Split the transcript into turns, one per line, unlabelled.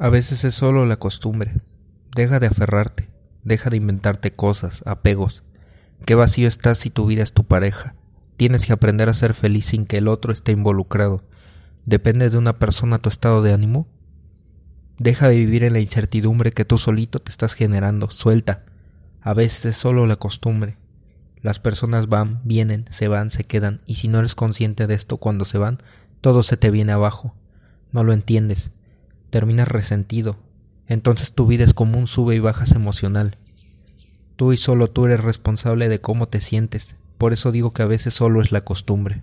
A veces es solo la costumbre. Deja de aferrarte, deja de inventarte cosas, apegos. Qué vacío estás si tu vida es tu pareja. Tienes que aprender a ser feliz sin que el otro esté involucrado. ¿Depende de una persona tu estado de ánimo? Deja de vivir en la incertidumbre que tú solito te estás generando. Suelta. A veces es solo la costumbre. Las personas van, vienen, se van, se quedan, y si no eres consciente de esto cuando se van, todo se te viene abajo. No lo entiendes terminas resentido. Entonces tu vida es como un sube y bajas emocional. Tú y solo tú eres responsable de cómo te sientes. Por eso digo que a veces solo es la costumbre.